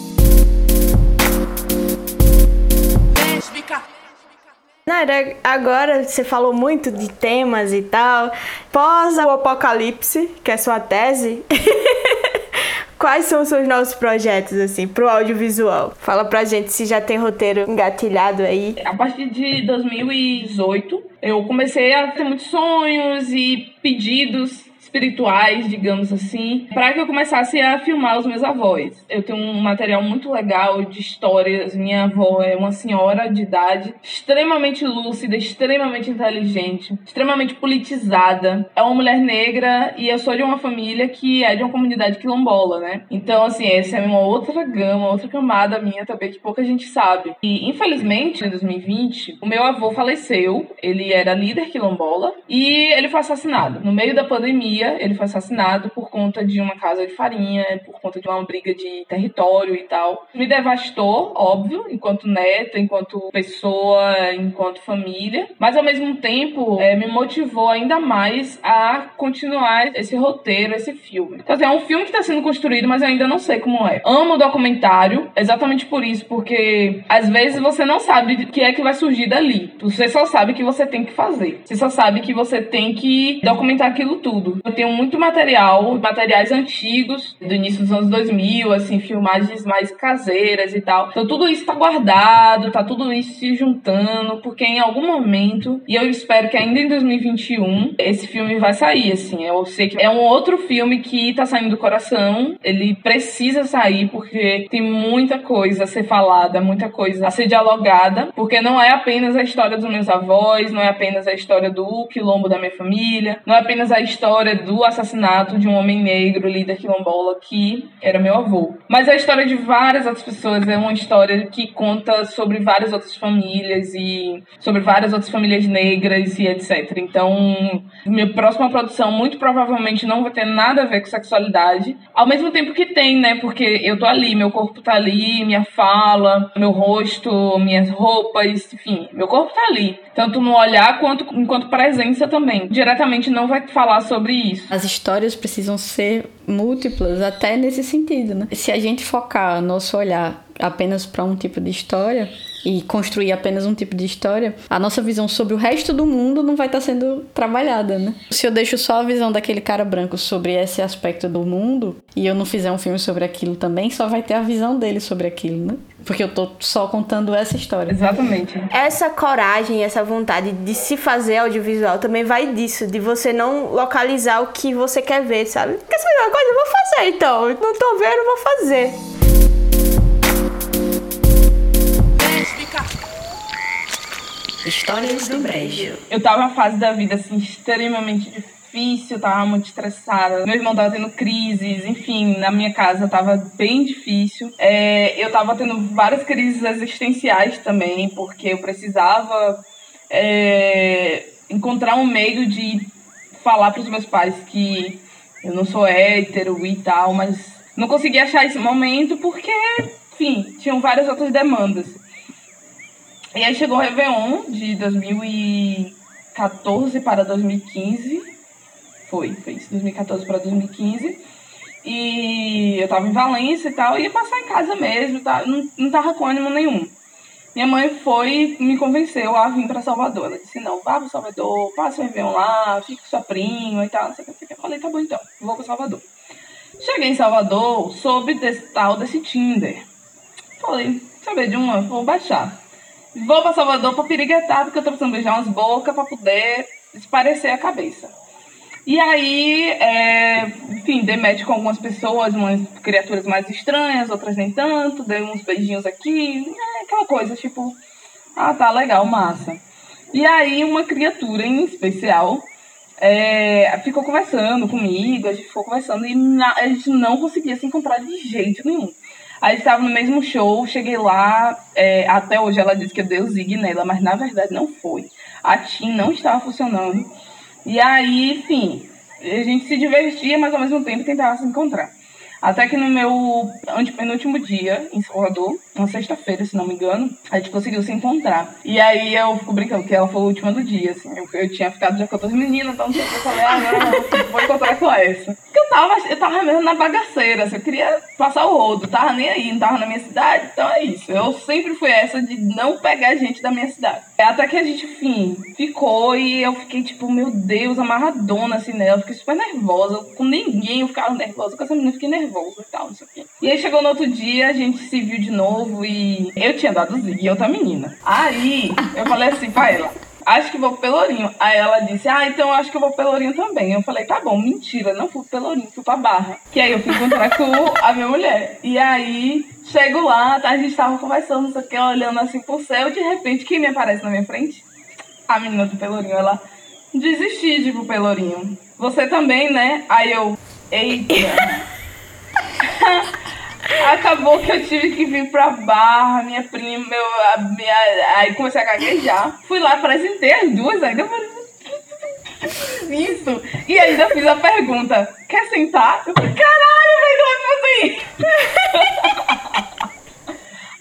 Naira, agora você falou muito de temas e tal. Pós o apocalipse, que é sua tese, quais são os seus novos projetos, assim, pro audiovisual? Fala pra gente se já tem roteiro engatilhado aí. A partir de 2018, eu comecei a ter muitos sonhos e pedidos espirituais, digamos assim, para que eu começasse a filmar os meus avós. Eu tenho um material muito legal de histórias. Minha avó é uma senhora de idade, extremamente lúcida, extremamente inteligente, extremamente politizada. É uma mulher negra e eu sou de uma família que é de uma comunidade quilombola, né? Então, assim, essa é uma outra gama, outra camada minha também que pouca gente sabe. E, infelizmente, em 2020, o meu avô faleceu. Ele era líder quilombola e ele foi assassinado no meio da pandemia ele foi assassinado por conta de uma casa de farinha, por conta de uma briga de território e tal. Me devastou, óbvio, enquanto neta, enquanto pessoa, enquanto família, mas ao mesmo tempo é, me motivou ainda mais a continuar esse roteiro, esse filme. Então, assim, é um filme que está sendo construído, mas eu ainda não sei como é. Amo documentário, exatamente por isso, porque às vezes você não sabe o que é que vai surgir dali. Você só sabe que você tem que fazer. Você só sabe que você tem que documentar aquilo tudo. Eu tenho muito material, materiais antigos, do início dos anos 2000, assim, filmagens mais caseiras e tal. Então tudo isso tá guardado, tá tudo isso se juntando, porque em algum momento, e eu espero que ainda em 2021, esse filme vai sair, assim. Eu sei que é um outro filme que tá saindo do coração, ele precisa sair porque tem muita coisa a ser falada, muita coisa a ser dialogada, porque não é apenas a história dos meus avós, não é apenas a história do quilombo da minha família, não é apenas a história do assassinato de um homem negro, líder quilombola, que era meu avô. Mas a história de várias outras pessoas é uma história que conta sobre várias outras famílias e sobre várias outras famílias negras e etc. Então, minha próxima produção muito provavelmente não vai ter nada a ver com sexualidade, ao mesmo tempo que tem, né? Porque eu tô ali, meu corpo tá ali, minha fala, meu rosto, minhas roupas, enfim, meu corpo tá ali. Tanto no olhar quanto enquanto presença também. Diretamente não vai falar sobre isso. As histórias precisam ser múltiplas, até nesse sentido, né? Se a gente focar nosso olhar apenas para um tipo de história e construir apenas um tipo de história, a nossa visão sobre o resto do mundo não vai estar tá sendo trabalhada, né? Se eu deixo só a visão daquele cara branco sobre esse aspecto do mundo e eu não fizer um filme sobre aquilo também, só vai ter a visão dele sobre aquilo, né? Porque eu tô só contando essa história. Exatamente. Essa coragem, essa vontade de se fazer audiovisual também vai disso, de você não localizar o que você quer ver, sabe? Quer saber uma coisa? Eu vou fazer então. Não tô vendo, vou fazer. Histórias do Brejo. Eu tava numa fase da vida assim extremamente difícil, tava muito estressada. Meu irmão tava tendo crises, enfim, na minha casa tava bem difícil. É, eu tava tendo várias crises existenciais também, porque eu precisava é, encontrar um meio de falar para os meus pais que eu não sou hétero e tal, mas não consegui achar esse momento porque, enfim, tinham várias outras demandas. E aí chegou o Réveillon de 2014 para 2015. Foi, foi isso, 2014 para 2015. E eu tava em Valência e tal, ia passar em casa mesmo, tá? não, não tava com ânimo nenhum. Minha mãe foi, me convenceu a vir para Salvador. Ela disse: não, vá para Salvador, passa o Réveillon lá, fica com sua prima e tal. Não sei o que. Eu falei: tá bom então, vou para Salvador. Cheguei em Salvador, soube desse tal desse Tinder. Falei: saber de uma, vou baixar. Vou pra Salvador pra piriguetar, porque eu tô precisando beijar umas bocas pra poder esparecer a cabeça. E aí, é, enfim, dei match com algumas pessoas, umas criaturas mais estranhas, outras nem tanto, dei uns beijinhos aqui, é, aquela coisa, tipo, ah, tá legal, massa. E aí, uma criatura em especial é, ficou conversando comigo, a gente ficou conversando e na, a gente não conseguia se encontrar de jeito nenhum. Aí estava no mesmo show, cheguei lá, é, até hoje ela disse que eu dei o zig nela, mas na verdade não foi. A TIM não estava funcionando. E aí, enfim, a gente se divertia, mas ao mesmo tempo tentava se encontrar. Até que no meu antepenúltimo dia, em Salvador, uma sexta-feira, se não me engano, a gente conseguiu se encontrar. E aí eu fico brincando que ela foi a última do dia, assim. Eu, eu tinha ficado já com outras meninas, então eu falei, ah, não, não, vou encontrar com essa. Porque eu tava, eu tava mesmo na bagaceira, assim, eu queria passar o rodo, tava nem aí, não tava na minha cidade, então é isso. Eu sempre fui essa de não pegar gente da minha cidade. Até que a gente, enfim, ficou e eu fiquei tipo, meu Deus, amarradona assim nela, eu fiquei super nervosa. Com ninguém eu ficava nervosa, com essa menina eu fiquei nervosa e tal, não sei o quê. E aí chegou no outro dia, a gente se viu de novo e eu tinha dado zig e outra menina. Aí eu falei assim pra ela, acho que vou pro Pelourinho. Aí ela disse, ah, então acho que eu vou pro Pelourinho também. Eu falei, tá bom, mentira, não fui pro Pelourinho, fui pra Barra. Que aí eu fui encontrar com a minha mulher. E aí, chego lá, tá, a gente tava conversando, não sei o que, olhando assim pro céu, de repente, quem me aparece na minha frente? A menina do Pelourinho, ela desisti de ir pro Pelourinho. Você também, né? Aí eu, eita. Acabou que eu tive que vir pra barra, minha prima, meu, a, minha, aí comecei a gaguejar. Fui lá, apresentei as duas, ainda eu falei, isso. E ainda fiz a pergunta, quer sentar? Eu falei, caralho, velho, como é assim?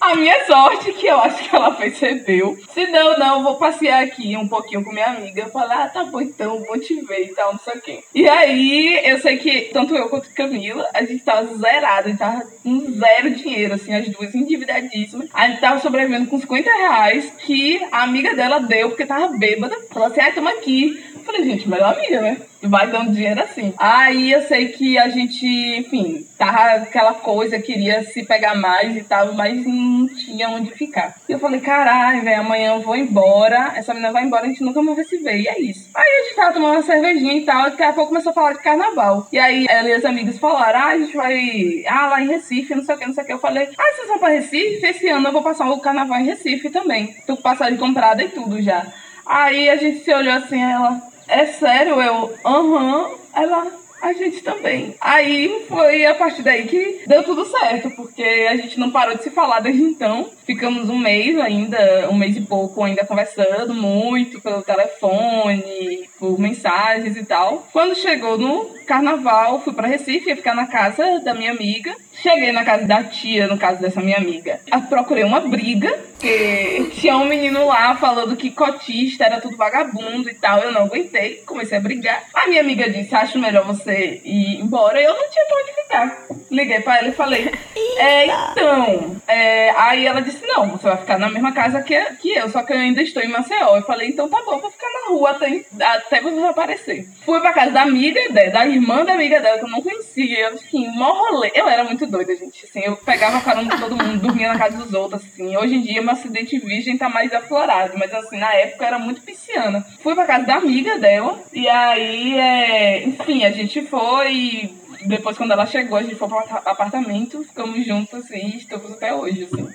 A minha sorte, que eu acho que ela percebeu. Se não, não, vou passear aqui um pouquinho com minha amiga. Eu falei, ah, tá bom então, vou te ver e tal, não sei o quê. E aí, eu sei que tanto eu quanto Camila, a gente tava zerado, a gente tava com zero dinheiro, assim, as duas endividadíssimas. A gente tava sobrevivendo com 50 reais que a amiga dela deu, porque tava bêbada. Falou assim, ah, toma aqui. Falei, gente, melhor amiga, né? vai dando dinheiro assim. Aí eu sei que a gente, enfim, tava aquela coisa, queria se pegar mais e tal, mas não tinha onde ficar. E eu falei, caralho, velho, amanhã eu vou embora, essa menina vai embora, a gente nunca mais vai se ver. E é isso. Aí a gente tava tomando uma cervejinha e tal, e daqui a pouco começou a falar de carnaval. E aí ela e as amigas falaram, ah, a gente vai, ah, lá em Recife, não sei o que, não sei o que. Eu falei, ah, vocês vão pra Recife? Esse ano eu vou passar o carnaval em Recife também. Tô com passagem comprada e tudo já. Aí a gente se olhou assim, ela, é sério? Eu, aham. Ela, a gente também. Aí foi a partir daí que deu tudo certo, porque a gente não parou de se falar desde então. Ficamos um mês ainda, um mês e pouco ainda conversando muito pelo telefone, por mensagens e tal. Quando chegou no carnaval, fui para Recife, ia ficar na casa da minha amiga. Cheguei na casa da tia, no caso dessa minha amiga. Eu procurei uma briga, porque tinha um menino lá falando que cotista era tudo vagabundo e tal. Eu não aguentei, comecei a brigar. A minha amiga disse: Acho melhor você ir embora. Eu não tinha pra onde ficar. Liguei pra ela e falei: É, então. É, aí ela disse: Não, você vai ficar na mesma casa que, que eu, só que eu ainda estou em Maceió. Eu falei: Então tá bom, vou ficar na rua até, até você aparecer. Fui pra casa da amiga, da irmã da amiga dela, que eu não conhecia. Enfim, mó rolê. Eu era muito doida, gente. Assim, eu pegava carona de todo mundo, dormia na casa dos outros, assim. Hoje em dia, meu acidente virgem tá mais aflorado, mas assim, na época eu era muito pisciana. Fui pra casa da amiga dela, e aí, é... enfim, a gente foi depois, quando ela chegou, a gente foi pro apartamento, ficamos juntos, assim, e estamos até hoje, assim.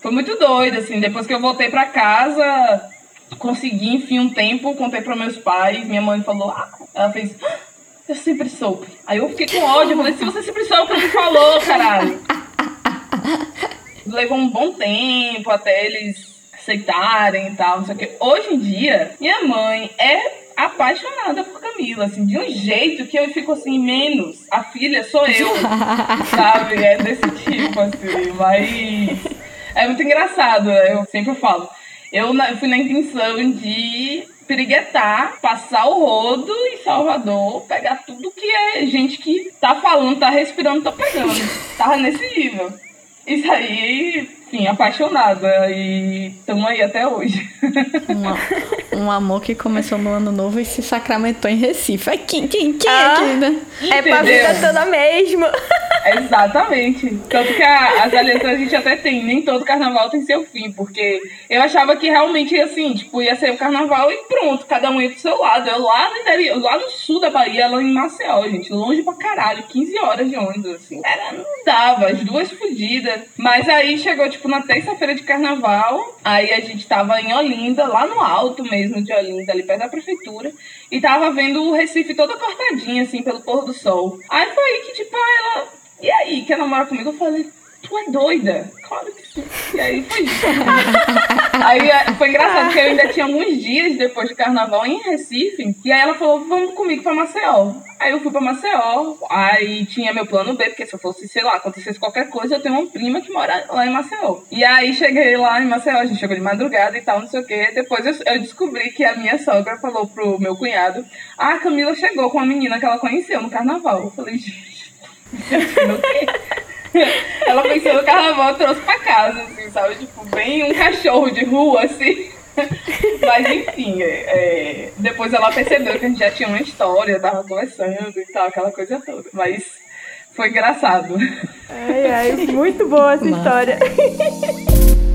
Foi muito doido, assim. Depois que eu voltei pra casa, consegui, enfim, um tempo, contei para meus pais, minha mãe falou, ah, ela fez, ah, eu sempre soube. Aí eu fiquei com ódio, falei, se você sempre soube, que falou, caralho. Levou um bom tempo até eles aceitarem e tal, não sei o que. Hoje em dia, minha mãe é apaixonada por Camila, assim, de um jeito que eu fico assim, menos. A filha sou eu, sabe? É desse tipo, assim, mas é muito engraçado, eu sempre falo. Eu fui na intenção de piriguetar, passar o rodo em Salvador, pegar tudo que é gente que tá falando, tá respirando, tá pegando. Tava nesse nível. Isso aí enfim, apaixonada e estamos aí até hoje. Um, um, amor que começou no ano novo e se sacramentou em Recife. É quem, quem, quem ah, aqui, né? É pra vida toda mesmo. Exatamente. Tanto que a, as alianças a gente até tem, nem todo carnaval tem seu fim, porque eu achava que realmente assim, tipo, ia ser o carnaval e pronto, cada um ia pro seu lado. Eu lá no interior, lá no sul da Bahia, lá em Maceió, gente, longe pra caralho, 15 horas de ônibus, assim. Era, não dava, as duas fodidas. Mas aí chegou, tipo, tipo, na terça-feira de carnaval. Aí a gente tava em Olinda, lá no alto mesmo de Olinda, ali perto da prefeitura. E tava vendo o Recife toda cortadinha, assim, pelo pôr do sol. Aí foi aí que, tipo, ela. E aí, quer namorar comigo? Eu falei, tu é doida? Claro que. E aí foi isso. aí é, foi engraçado que eu ainda tinha alguns dias depois do carnaval em Recife. E aí ela falou, vamos comigo pra Maceió. Aí eu fui pra Maceió, aí tinha meu plano B, porque se eu fosse, sei lá, acontecesse qualquer coisa, eu tenho uma prima que mora lá em Maceió. E aí cheguei lá em Maceió, a gente chegou de madrugada e tal, não sei o quê. Depois eu, eu descobri que a minha sogra falou pro meu cunhado: Ah, a Camila chegou com uma menina que ela conheceu no carnaval. Eu falei, gente, o quê? Ela pensou no carnaval e trouxe pra casa, assim, sabe? Tipo, bem um cachorro de rua, assim. Mas enfim, é, depois ela percebeu que a gente já tinha uma história, tava conversando e tal, aquela coisa toda. Mas foi engraçado. Ai, ai, muito boa essa história.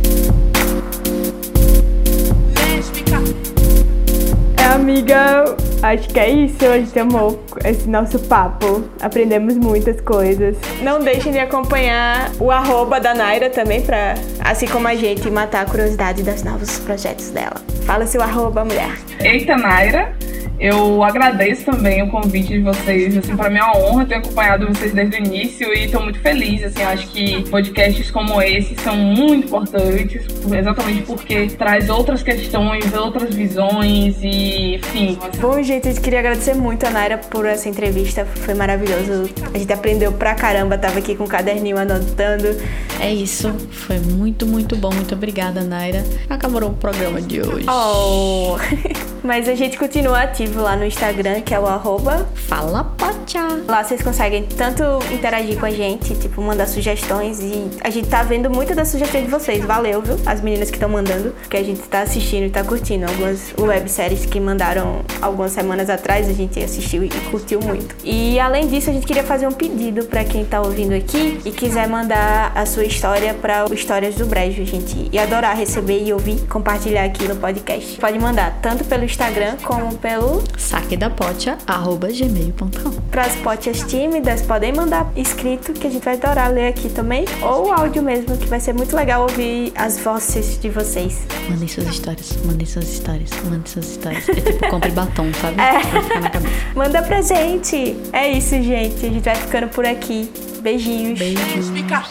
amiga, acho que é isso. Hoje tomou esse nosso papo. Aprendemos muitas coisas. Não deixem de acompanhar o arroba da Naira também, pra, assim como a gente, matar a curiosidade dos novos projetos dela. Fala seu arroba, mulher. Eita, Naira. Eu agradeço também o convite de vocês, assim, para mim é uma honra ter acompanhado vocês desde o início e estou muito feliz, assim, acho que podcasts como esse são muito importantes, exatamente porque traz outras questões, outras visões e, enfim. Bom, gente, a gente queria agradecer muito a Naira por essa entrevista, foi maravilhoso. A gente aprendeu pra caramba, tava aqui com o caderninho anotando. É isso, foi muito, muito bom. Muito obrigada, Naira. Acabou o programa de hoje. Oh! Mas a gente continua ativo lá no Instagram, que é o arroba Fala Pocha. Lá vocês conseguem tanto interagir com a gente, tipo, mandar sugestões e a gente tá vendo muitas das sugestões de vocês. Valeu, viu? As meninas que estão mandando, que a gente tá assistindo e tá curtindo. Algumas webséries que mandaram algumas semanas atrás, a gente assistiu e curtiu muito. E além disso, a gente queria fazer um pedido para quem tá ouvindo aqui e quiser mandar a sua história para o Histórias do Brejo, gente. E adorar receber e ouvir, compartilhar aqui no podcast. Pode mandar tanto pelo Instagram como pelo saquedapocha.gmail.com Para as potias tímidas, podem mandar escrito que a gente vai adorar ler aqui também, ou áudio mesmo, que vai ser muito legal ouvir as vozes de vocês. Mandem suas histórias, mandem suas histórias, mandem suas histórias. É tipo, compre batom, sabe? É. Pra ficar na cabeça. Manda pra gente. É isso, gente. A gente vai ficando por aqui. Beijinhos. Beijos. Fica